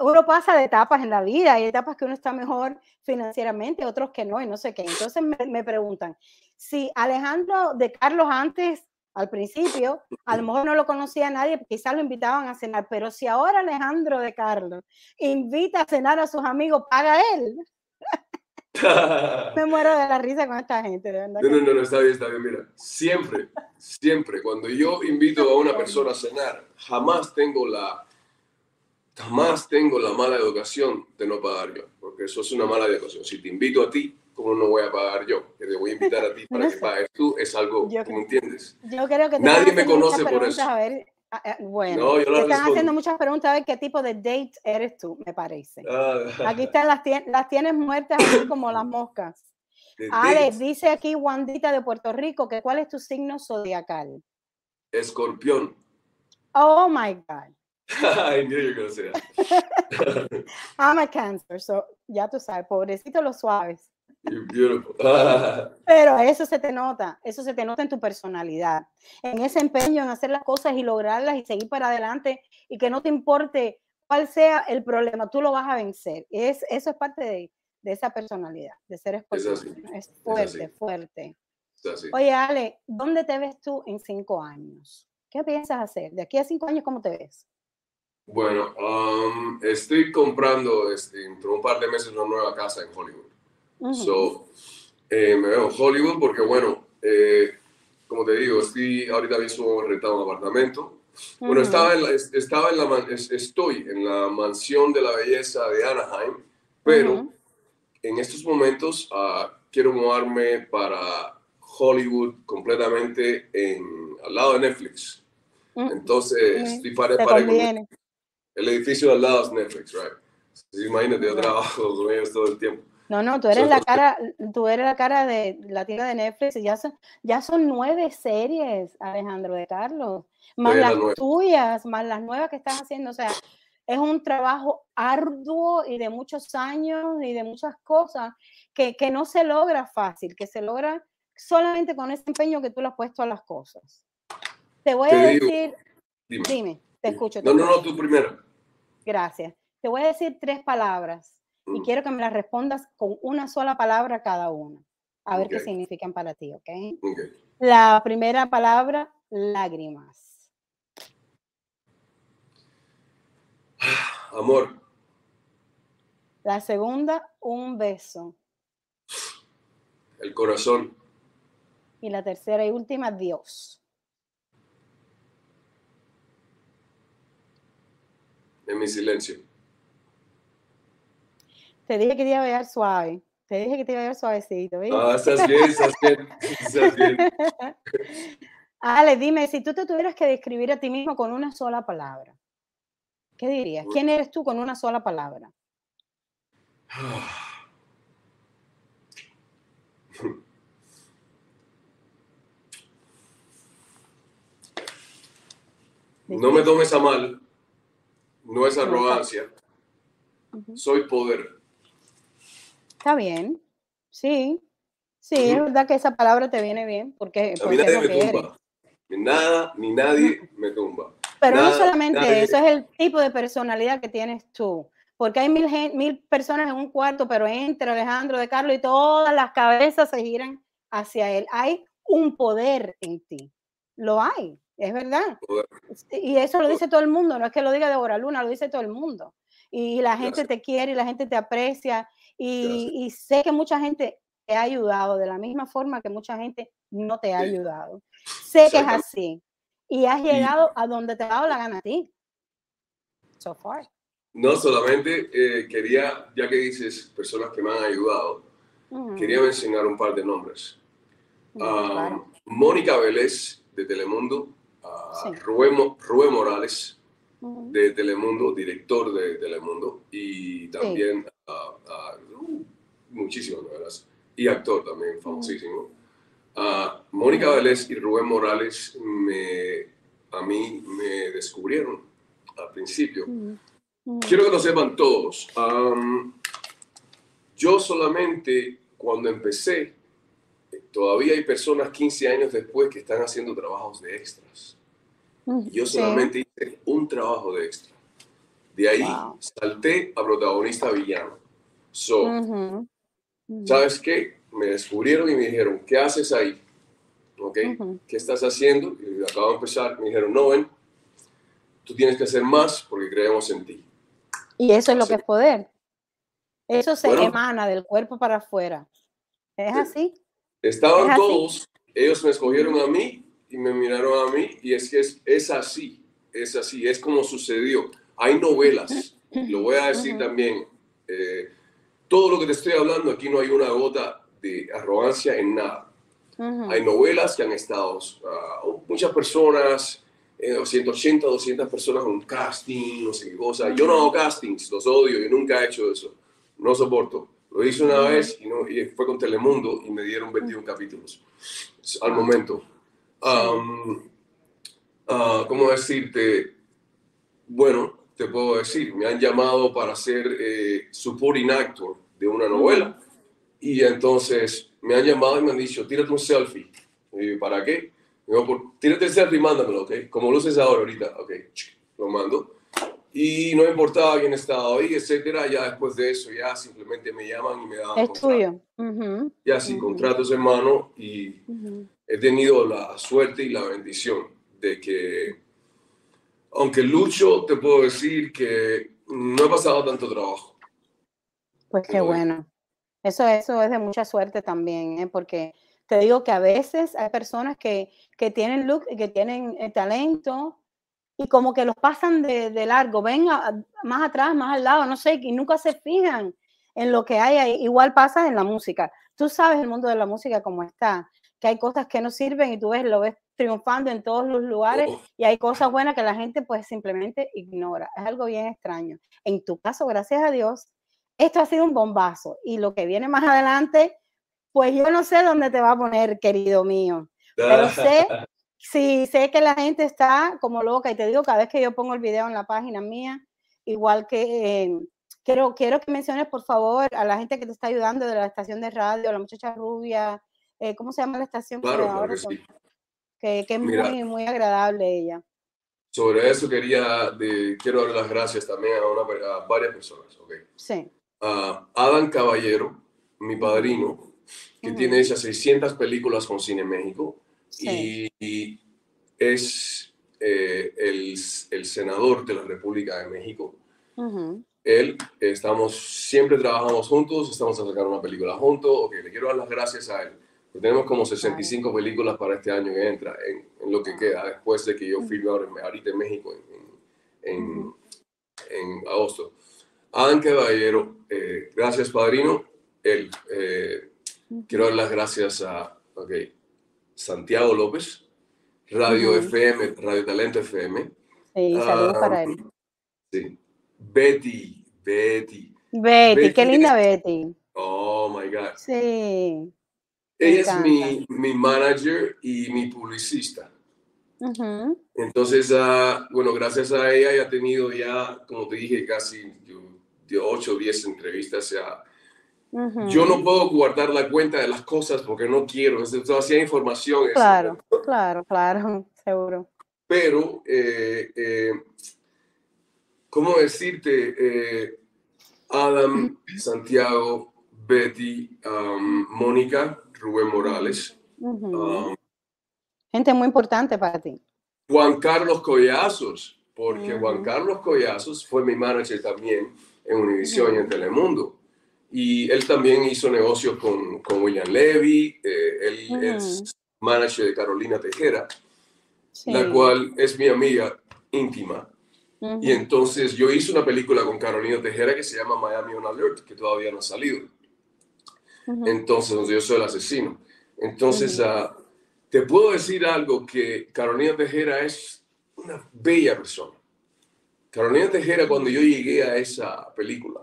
uno pasa de etapas en la vida, hay etapas que uno está mejor financieramente, otros que no, y no sé qué. Entonces me, me preguntan, si Alejandro de Carlos antes, al principio, a lo mejor no lo conocía nadie, quizás lo invitaban a cenar, pero si ahora Alejandro de Carlos invita a cenar a sus amigos, paga él. [LAUGHS] Me muero de la risa con esta gente, de verdad. No, no, no, está bien, está bien. Mira, siempre, siempre, cuando yo invito a una persona a cenar, jamás tengo la, jamás tengo la mala educación de no pagar yo, porque eso es una mala educación. Si te invito a ti, ¿cómo no voy a pagar yo? Que te voy a invitar a ti [LAUGHS] para No que sé. pagues tú, es algo, Yo- ¿tú me entiendes? Yo creo que Nadie me conoce por eso. A ver, ah, ah, bueno, No, yo te la están respondo. haciendo muchas preguntas a ver qué tipo de date eres tú, me parece. Ah, Aquí están las, las tienes muertas así [COUGHS] como las moscas. de Alex, date, dice aquí Wandita de Puerto Rico que cuál es tu signo zodiacal. Escorpión. Oh my God. I knew you were say that. I'm a cancer, so ya tú sabes, pobrecito los suaves. [LAUGHS] Pero eso se te nota, eso se te nota en tu personalidad, en ese empeño en hacer las cosas y lograrlas y seguir para adelante y que no te importe cuál sea el problema, tú lo vas a vencer. Es, eso es parte de, de esa personalidad, de ser así, Es así. fuerte, fuerte. Es así. Oye, Ale, ¿dónde te ves tú en cinco años? ¿Qué piensas hacer? De aquí a cinco años, ¿cómo te ves? Bueno, um, estoy comprando este, dentro de un par de meses una nueva casa en Hollywood. Ujú, So, eh, me veo en Hollywood porque, bueno, eh, como te digo, estoy ahorita mismo rentando un apartamento. Bueno, ujú, estaba en la, es- estaba en la estoy en la mansión de la belleza de Anaheim, pero ujú. en estos momentos ah, quiero mudarme para Hollywood completamente en, al lado de Netflix. Mm, Entonces, estoy para, el edificio de al lado es Netflix, right? Imagínate, yo trabajo con ellos todo el tiempo. No, no, tú eres la cara, tú eres la cara de la tienda de Netflix y ya son, ya son nueve series, Alejandro de Carlos, más las tuyas, más las nuevas que estás haciendo. O sea, es un trabajo arduo y de muchos años y de muchas cosas que, que no se logra fácil, que se logra solamente con ese empeño que tú le has puesto a las cosas. Te voy a decir, dime, te escucho. no, no, no, tú primero. Gracias. Te voy a decir tres palabras y quiero que me las respondas con una sola palabra cada una. A ver qué significan para ti, ¿ok? La primera palabra, lágrimas. [SIGHS] Amor. La segunda, un beso. El corazón. Y la tercera y última, Dios. En mi silencio. Te dije que te iba a ver suave. Te dije que te iba a ver suavecito. Ah, estás bien, estás bien. Estás bien. [LAUGHS] Ale, dime, si tú te tuvieras que describir a ti mismo con una sola palabra, ¿qué dirías? ¿Quién eres tú con una sola palabra? [SIGHS] No me tomes a mal, no es arrogancia, soy poder. Está bien, sí, sí, es verdad que esa palabra te viene bien, porque, a mí nadie me tumba, nada ni nadie me tumba. Pero no solamente eso, es el tipo de personalidad que tienes tú, porque hay mil, mil personas en un cuarto, pero entre Alejandro de Carlos y todas las cabezas se giran hacia él. Hay un poder en ti, lo hay. Es verdad. Y eso lo dice todo el mundo, no es que lo diga de Hora Luna, lo dice todo el mundo. Y la gente te quiere y la gente te aprecia. Y, sé que mucha gente te ha ayudado de la misma forma que mucha gente no te ha ayudado. Sé que es así. Y has llegado a donde te ha dado la gana a ti. So far. No, solamente eh, quería, ya que dices personas que me han ayudado, quería mencionar un par de nombres. Ah, Mónica Vélez de Telemundo, Rubén, Morales de Telemundo, director de Telemundo, y también uh, muchísimas novelas, y actor también famosísimo. Mónica Vélez y Rubén Morales me, a mí me descubrieron al principio. Quiero que lo sepan todos. yo solamente cuando empecé todavía hay personas 15 años después que están haciendo trabajos de extras. Yo solamente un trabajo de extra. De ahí salté a protagonista villano. So, ¿sabes qué? Me descubrieron y me dijeron, ¿qué haces ahí? ¿Ok? ¿Qué estás haciendo? Y acabo de empezar. Me dijeron, no, ven, tú tienes que hacer más porque creemos en ti. Y eso es lo que es poder. Eso se emana del cuerpo para afuera. ¿Es así? Estaban todos, ellos me escogieron a mí y me miraron a mí y es que es, es así, es así, es como sucedió. Hay novelas, [LAUGHS] lo voy a decir también, eh, todo lo que te estoy hablando aquí no hay una gota de arrogancia en nada. Hay novelas que han estado uh, muchas personas, eh, 180, 200 personas en un casting, no sé qué cosa. Yo no hago castings, los odio, yo nunca he hecho eso, no soporto. Lo hice una vez y, no, y, fue con Telemundo y me dieron 21 capítulos al momento. Um, ¿Cómo decirte? Bueno, te puedo decir, me han llamado para ser eh, supporting actor de una novela y entonces me han llamado y me han dicho, tírate un selfie. Y, ¿Para qué? Digo, tírate el selfie y mándamelo, ¿ok? Como luces ahora ahorita, ok, lo mando y no importaba quién estaba ahí, etcétera. Ya después de eso, ya simplemente me llaman y me dan. Es tuyo. Ya sin contratos en mano y he tenido la suerte y la bendición de que, aunque lucho, te puedo decir que no he pasado tanto trabajo. Pues qué bueno. Eso, eso es de mucha suerte también, ¿eh? porque te digo que a veces hay personas que, que tienen look y que tienen el talento, y como que los pasan de, de largo, ven más atrás, más al lado, no sé, y nunca se fijan en lo que hay ahí. Igual pasa en la música. Tú sabes el mundo de la música como está, que hay cosas que no sirven y tú ves, lo ves triunfando en todos los lugares oh. y hay cosas buenas que la gente pues simplemente ignora. Es algo bien extraño. En tu caso, gracias a Dios, esto ha sido un bombazo y lo que viene más adelante, pues yo no sé dónde te va a poner, querido mío, pero sé, [LAUGHS] sí, sé que la gente está como loca y te digo, cada vez que yo pongo el video en la página mía, igual que... Eh, quiero, quiero que menciones, por favor, a la gente que te está ayudando de la estación de radio, la muchacha rubia, eh, ¿cómo se llama la estación? Claro, que, sí. Que, es muy, muy agradable ella. Sobre eso quería, de, quiero dar las gracias también a, una, varias personas. Okay. Sí. A Adam Caballero, mi padrino, que tiene esas 600 películas con Cine México y, es eh, el, el, senador de la República de México. Él, estamos, siempre trabajamos juntos, estamos a sacar una película juntos. Ok, le quiero dar las gracias a él tenemos como 65 películas para este año que entra, en, lo que queda, después de que yo filme ahorita en México en, en, agosto. Adam Caballero, eh, gracias padrino. Él, eh, quiero dar las gracias a okay, Santiago López, Radio FM, Radio Talento FM. Sí, saludos para él. Sí. Betty, Betty. Betty, qué linda Betty. Oh my God. Sí. Ella es mi, mi, manager y mi publicista. Entonces, uh, bueno, gracias a ella ya ha tenido ya, como te dije, casi 8 o 10 entrevistas. Ya. Yo no puedo guardar la cuenta de las cosas porque no quiero, es demasiada información. Claro, claro, claro, [LAUGHS] seguro. Pero, eh, eh, ¿cómo decirte? Eh, Adam, Santiago, Betty, um, Mónica, Rubén Morales. Um, Gente muy importante para ti. Juan Carlos Collazos, porque Juan Carlos Collazos fue mi manager también en Univision y en Telemundo. Y él también hizo negocios con, con William Levy, eh, él es manager de Carolina Tejera, la cual es mi amiga íntima. Y entonces yo hice una película con Carolina Tejera que se llama Miami on Alert, que todavía no ha salido. Entonces, yo soy el asesino. Entonces, ah, te puedo decir algo que Carolina Tejera es una bella persona. Carolina Tejera, cuando yo llegué a esa película,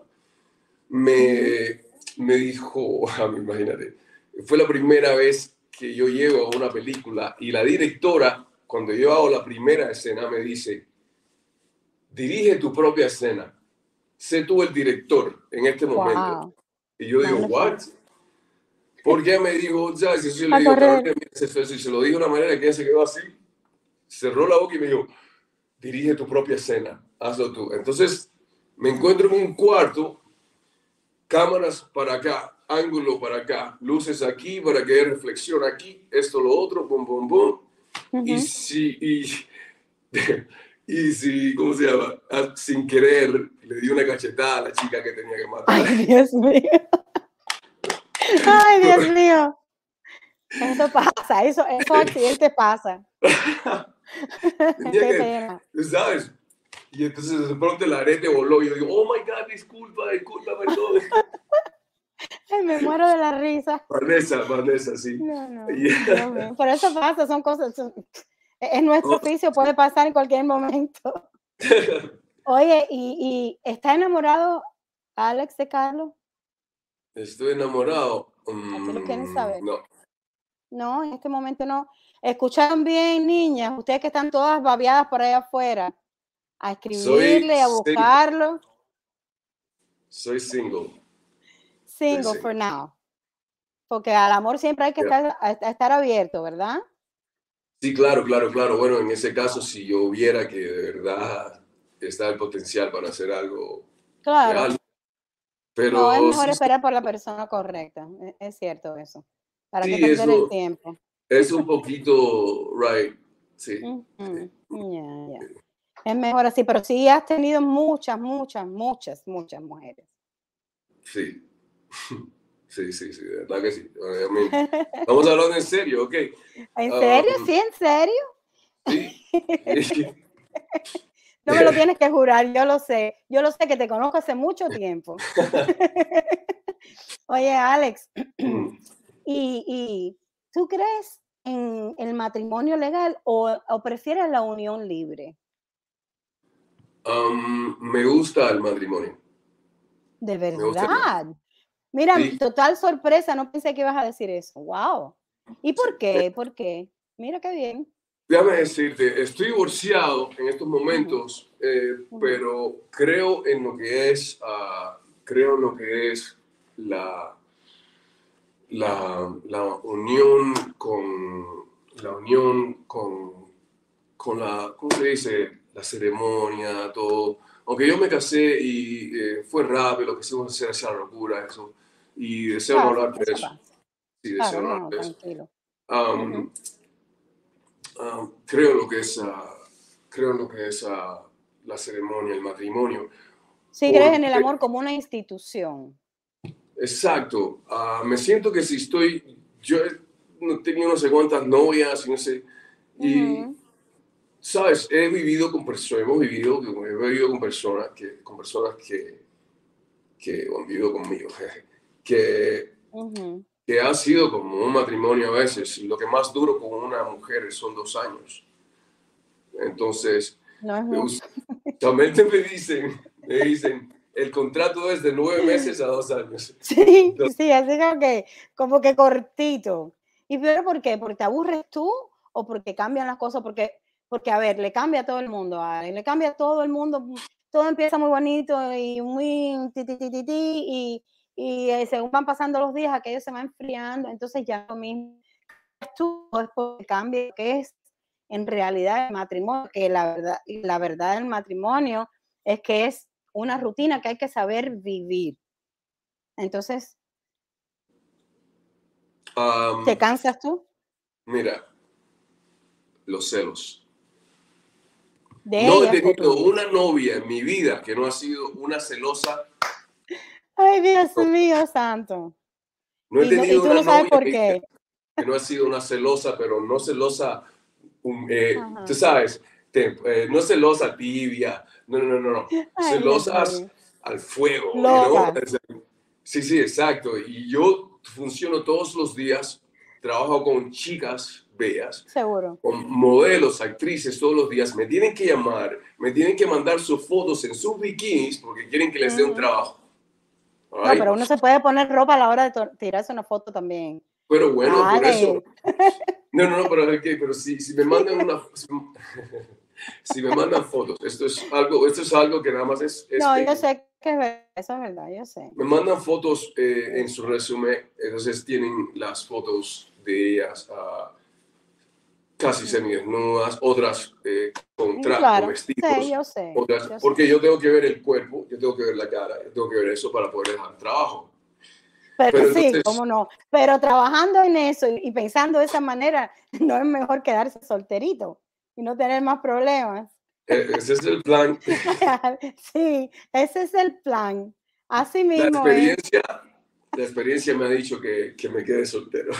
me, me dijo, [LAUGHS] imagínate, fue la primera vez que yo llego a una película y la directora, cuando yo hago la primera escena, me dice, dirige tu propia escena, sé tú el director en este momento. Y yo digo, ¿what? Porque me dijo, ya, si eso le digo, si se lo dijo de una manera que ella se quedó así, cerró la boca y me dijo, dirige tu propia escena, hazlo tú. Entonces me encuentro en un cuarto, cámaras para acá, ángulo para acá, luces aquí para que haya reflexión aquí, esto, lo otro, pum, pum, pum. Y si, y, [LAUGHS] y si, ¿cómo se llama? Ah, sin querer, le di una cachetada a la chica que tenía que matar. Ay, Dios mío. Ay, Dios mío. Eso pasa, eso, esos [LAUGHS] accidentes pasan. [LAUGHS] Qué pena. ¿Sabes? Y entonces de pronto el arete voló y yo digo, oh my God, disculpa, disculpa, perdón. [LAUGHS] Ay, me muero de la risa. Vanessa, Vanessa, sí. No, no, Por eso pasa, son cosas, es nuestro oh. oficio, puede pasar en cualquier momento. Oye, ¿y, y está enamorado Alex de Carlos? Estoy enamorado. lo quieren saber? Mm, no. No, en este momento no. Escucharon bien, niñas, ustedes que están todas babeadas por allá afuera, a escribirle, a buscarlo. Soy single. Single for now. Porque al amor siempre hay que estar, estar abierto, ¿verdad? Sí, claro, claro, claro. Bueno, en ese caso, si yo viera que de verdad está el potencial para hacer algo claro no, es mejor esperar por la persona correcta, e, es cierto eso. Para que perder el tiempo. Es un poquito, right, sí. Es mejor así, pero sí has tenido muchas, muchas, muchas, muchas mujeres. Sí. [LAUGHS] Sí, sí, sí, de verdad que sí. Vamos a hablar en serio, ¿ok? ¿En serio? Um, ¿Sí, en serio? Sí. [LAUGHS] [LAUGHS] No me lo tienes que jurar, yo lo sé. Yo lo sé que te conozco hace mucho [LAUGHS] tiempo. [LAUGHS] Oye, Alex, ¿y, tú crees en el matrimonio legal o, prefieres la unión libre? Um, me gusta el matrimonio. De verdad. Mira, total sorpresa, no pensé que ibas a decir eso. Wow. ¿Y por qué? ¿Por qué? Mira qué bien. Déjame decirte, estoy divorciado en estos momentos, eh, pero creo en lo que es, uh, creo en lo que es la, la, la, unión con la unión con, con la, ¿cómo se dice? La ceremonia, todo. Aunque yo me casé y eh, fue rápido, lo que hicimos hacer esa locura, eso. Y deseo hablar de eso. Sí, deseo hablar de eso. Um, um, creo lo que es, uh, creo lo que es uh, la ceremonia, el matrimonio. Sí, crees en el amor como una institución. Exacto. Me siento que si estoy, yo he tenido no sé cuántas novias y no sé, y, sabes, he vivido con personas, hemos vivido, he vivido con personas que, con personas que, que han vivido conmigo, [LAUGHS] que, que ha sido como un matrimonio a veces. Lo que más duro con una mujer son dos años. Entonces, no es me dicen, me dicen, el contrato es de nueve meses a dos años. [LAUGHS] Sí, sí, así como que, como que cortito. ¿Y pero por qué? ¿Porque te aburres tú o porque cambian las cosas? Porque, porque a ver, le cambia a todo el mundo, le cambia a todo el mundo, todo empieza muy bonito y muy y, y eh, según van pasando los días, aquello se va enfriando, entonces ya lo mismo tú es porque cambia que es en realidad el matrimonio, que la verdad, la verdad del matrimonio es que es una rutina que hay que saber vivir. Entonces, ¿te cansas tú? Mira, los celos. no he tenido una novia en mi vida que no ha sido una celosa Ay, Dios mío, santo. No he tenido una novia por qué. Que, no ha sido una celosa, pero no celosa, eh, tú sabes, eh, no celosa tibia, no, no, no, no, [LAUGHS] celosas al fuego. Sí, sí, exacto. Y yo funciono todos los días, trabajo con chicas bellas, Seguro. con modelos, actrices todos los días. Me tienen que llamar, me tienen que mandar sus fotos en sus bikinis porque quieren que les dé un trabajo. No, pero uno se puede poner ropa a la hora de tirarse una foto también. Pero bueno, por eso. [LAUGHS] No, no, no, pero, pero si, si me mandan una. [LAUGHS] Si me mandan fotos, esto es algo, esto es algo que nada más es. no, yo sé que eso es verdad, yo sé. Me mandan fotos eh, en su resumen, entonces tienen las fotos de ellas. Uh, casi semidesnudas, otras eh, con trapos, yo sé, porque yo tengo que ver el cuerpo, yo tengo que ver la cara, yo tengo que ver eso para poder dejar trabajo. Pero, sí, cómo no. Pero trabajando en eso y, pensando de esa manera, [LAUGHS] no es mejor quedarse solterito y no tener más problemas. E, ese es el plan. [LAUGHS] sí, ese es el plan. Así mismo. La experiencia, la experiencia me ha dicho que, que me quede soltero.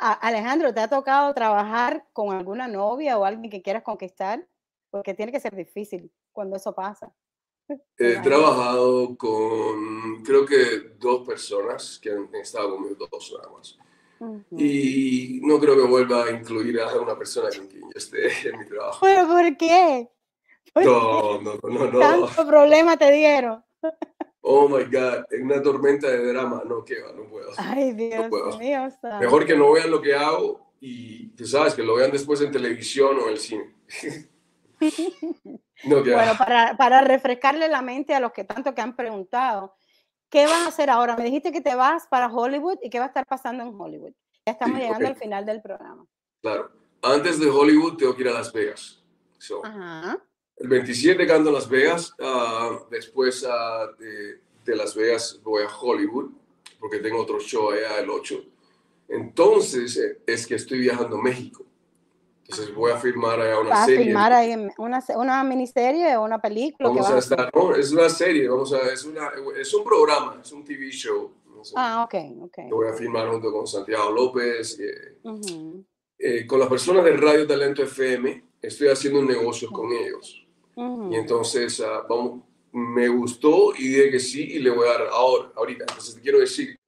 Alejandro, ¿te ha tocado trabajar con alguna novia o alguien que quieras conquistar? Porque tiene que ser difícil cuando eso pasa. [LAUGHS] He trabajado con, creo que dos personas que han estado conmigo, dos nada más. Y no creo que vuelva a incluir a una persona con quien yo esté [LAUGHS] en mi trabajo. ¿Pero por qué? no, no, no, no. ¿Tanto problema te dieron? [LAUGHS] Oh my God, en una tormenta de drama, no, que va, no puedo. Ay, Dios mío. Mejor que no vean lo que hago y tú sabes, que lo vean después en televisión o en el cine. [LAUGHS] no, bueno, para, para, refrescarle la mente a los que tanto que han preguntado, ¿qué vas a hacer ahora? Me dijiste que te vas para Hollywood y qué va a estar pasando en Hollywood. Ya estamos llegando al final del programa. Claro. Antes de Hollywood tengo que ir a Las Vegas. Ajá. El 27 canto en Las Vegas, ah, después uh, de, de, Las Vegas voy a Hollywood, porque tengo otro show allá el 8. Entonces eh, es que estoy viajando a México. Entonces voy a filmar allá una serie. ¿A filmar ahí una, una miniserie o una película? Vamos a estar, no, es una serie, vamos a, es, una, es un programa, es un TV show. Ah, ok, ok. voy a filmar junto con Santiago López, eh, eh, con las personas de Radio Talento FM, estoy haciendo un negocio con ellos. Y entonces, uh, vamos, me gustó y dije que sí y le voy a dar ahora, ahorita. Entonces, te quiero decir,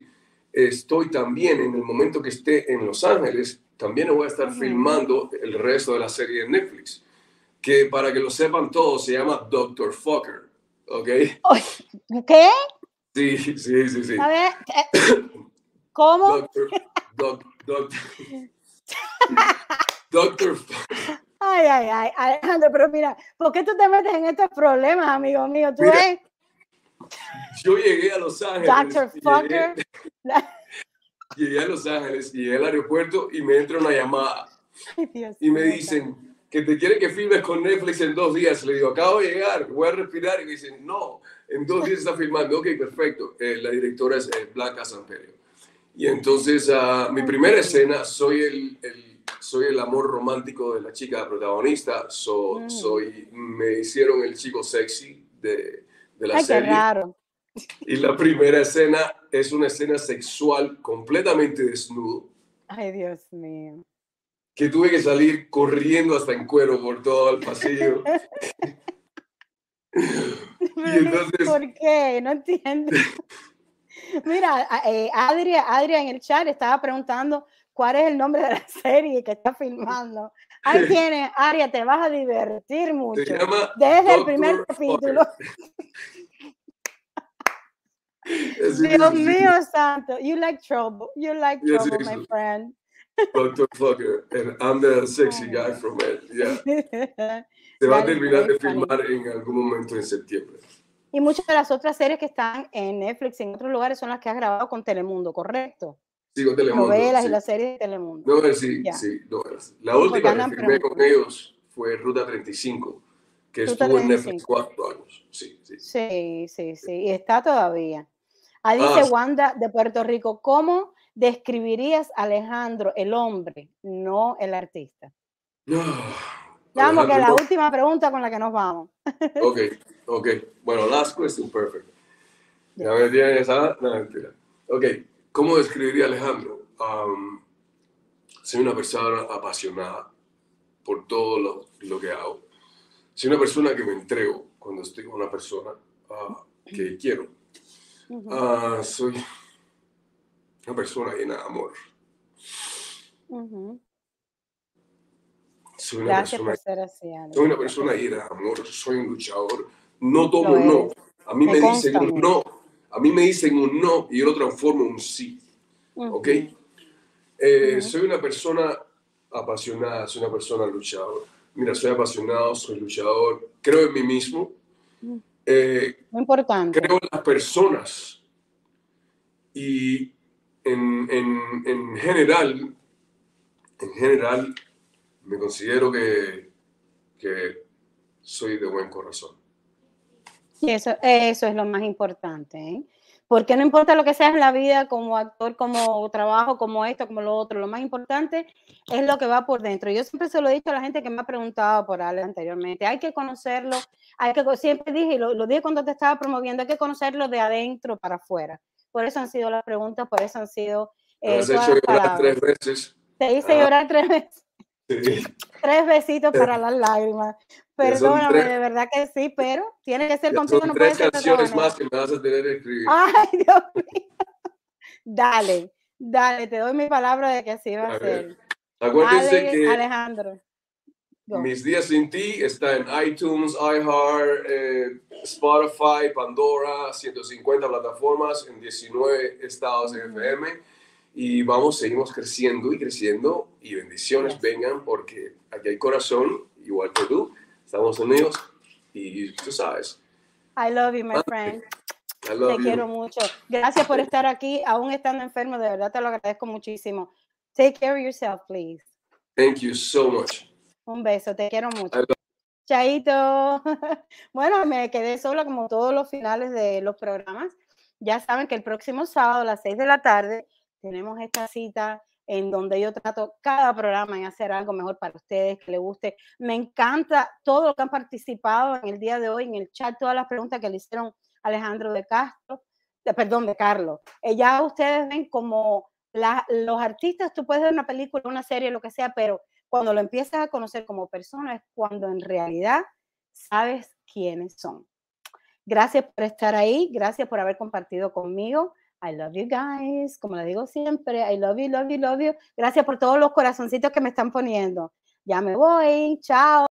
estoy también en el momento que esté en Los Ángeles, también voy a estar filmando el resto de la serie de Netflix, que para que lo sepan todos se llama Doctor Fucker, ¿ok? ¿Qué? Sí, sí, sí, sí. A ver, eh, ¿cómo? Doctor, doc, doc, [LAUGHS] doctor, Ay, ay, ay, Alejandro, pero mira, ¿por qué tú te metes en estos problemas, amigo mío? ¿Tú Mira, ves? yo llegué a Los Ángeles. Fucker. Llegué, llegué a Los Ángeles, llegué al aeropuerto y me entra una llamada Ay, Dios y me dicen que te quieren que filmes con Netflix en dos días. Le digo, acabo de llegar, voy a respirar. Y me dicen, no, en dos días está filmando. Ok, perfecto. Eh, la directora es eh, Blanca Samperio. Y entonces, ah, mi primera escena, soy el, el- soy el amor romántico de la chica protagonista. So- Mm. soy, me hicieron el chico sexy de, de la Ay, qué serie. raro. Y la primera escena es una escena sexual completamente desnudo Ay, Dios mío. que tuve que salir corriendo hasta en cuero por todo el pasillo. [LAUGHS] y entonces, ¿Por qué? No entiendo. [LAUGHS] Mira, eh, Adria, Adria en el chat estaba preguntando cuál es el nombre de la [LAUGHS] serie que está filmando. Ahí tienes, Aria, te vas a divertir mucho. se llama Desde el Dr. primer capítulo. [LAUGHS] Sí, Dios mío santo. You like trouble. You like Yes, trouble, yes. my friend. Dr. Fucker, and I'm the sexy guy from it. Yeah. [LAUGHS] Se va a terminar de filmar en algún momento en septiembre. Y muchas de las otras series que están en Netflix y en otros lugares son las que has grabado con Telemundo, ¿correcto? Sigo Telemundo. Novelas sí. y las series de Telemundo. Novelas, sí, Ya. sí, novelas. La porque última que filmé con ellos fue Ruta 35, que Ruta estuvo en Netflix 35. cuatro años. Sí, sí. Sí, sí, sí. Y está todavía. Ah, dice Ah. Wanda de Puerto Rico, ¿cómo describirías a Alejandro, el hombre, no el artista? Vamos, que la última pregunta con la que nos vamos. [LAUGHS] Ok, ok. Bueno, last question, perfect. Ya me tienes a... No, mentira. Ok, ¿cómo describiría Alejandro? Um, soy una persona apasionada por todo lo, lo que hago. Soy una persona que me entrego cuando estoy con una persona ah, que quiero. Ah, soy una persona llena de amor. Soy una Gracias persona por ser así. Soy una persona llena de amor, soy un luchador. No tomo no. A mí Me me dicen no. A mí me dicen un no y yo lo transformo en un sí. ¿Ok? Eh. Soy una persona apasionada, soy una persona luchador. Mira, soy apasionado, soy luchador, creo en mí mismo, Mm. eh, Muy importante. creo en las personas y en, en, en general, en general, me considero que, que soy de buen corazón. Y eso, eso es lo más importante, ¿eh? Porque no importa lo que seas en la vida, como actor, como trabajo, como esto, como lo otro, lo más importante es lo que va por dentro. Yo siempre se lo he dicho a la gente que me ha preguntado por Ale anteriormente, hay que conocerlo, hay que, siempre dije, y lo, lo dije cuando te estaba promoviendo, hay que conocerlo de adentro para afuera. Por eso han sido las preguntas, por eso han sido eh, has hecho llorar tres veces. Te hice Ah. llorar tres veces, Sí. [LAUGHS] tres besitos para [LAUGHS] las lágrimas. Perdóname, tres. de verdad que sí, pero tiene que ser contigo, son no tres de canciones más que me vas a tener que escribir. Ay, [LAUGHS] Dios mío. Dale, dale, te doy mi palabra de que así va A a ser. Acuérdense que Alejandro. Mis días sin ti está en iTunes, iHeart, eh, Spotify, Pandora, 150 plataformas en 19 estados Ujú. FM. Y vamos, seguimos creciendo y creciendo y bendiciones Yes. vengan porque aquí hay corazón, igual que tú, Estados Unidos y tú sabes. I love you, my Ah, friend. I love Te you. quiero mucho. Gracias por estar aquí, aún estando enfermo, de verdad te lo agradezco muchísimo. Take care of yourself, please. Thank you so much. Un beso, te quiero mucho. Chaito. [LAUGHS] Bueno, me quedé sola como todos los finales de los programas. Ya saben que el próximo sábado a las 6 de la tarde tenemos esta cita en donde yo trato cada programa en hacer algo mejor para ustedes, que les guste. Me encanta todo lo que han participado en el día de hoy, en el chat, todas las preguntas que le hicieron Alejandro de Castro, de- perdón, de Carlos. Eh, ya ustedes ven como la- los artistas, tú puedes ver una película, una serie, lo que sea, pero cuando lo empiezas a conocer como persona es cuando en realidad sabes quiénes son. Gracias por estar ahí, gracias por haber compartido conmigo. I love you guys, como les digo siempre, I love you, love you, love you. Gracias por todos los corazoncitos que me están poniendo. Ya me voy, chao.